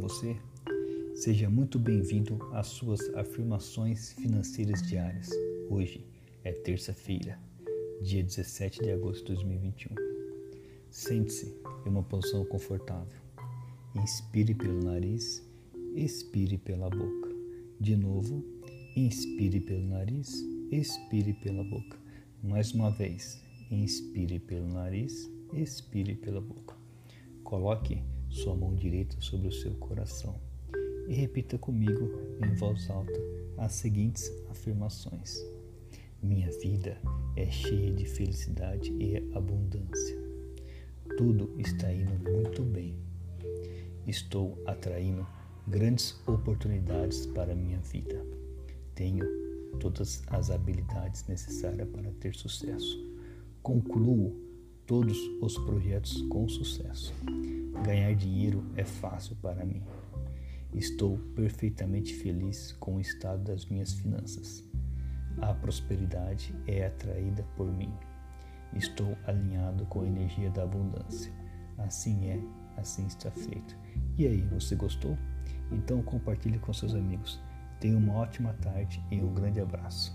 você? Seja muito bem-vindo às suas afirmações financeiras diárias. Hoje é terça-feira, dia 17 de agosto de 2021. Sente-se em uma posição confortável. Inspire pelo nariz, expire pela boca. De novo, inspire pelo nariz, expire pela boca. Mais uma vez, inspire pelo nariz, expire pela boca. Coloque sua mão direita sobre o seu coração e repita comigo em voz alta as seguintes afirmações: Minha vida é cheia de felicidade e abundância. Tudo está indo muito bem. Estou atraindo grandes oportunidades para minha vida. Tenho todas as habilidades necessárias para ter sucesso. Concluo todos os projetos com sucesso. Ganhar dinheiro é fácil para mim. Estou perfeitamente feliz com o estado das minhas finanças. A prosperidade é atraída por mim. Estou alinhado com a energia da abundância. Assim é, assim está feito. E aí, você gostou? Então compartilhe com seus amigos. Tenha uma ótima tarde e um grande abraço.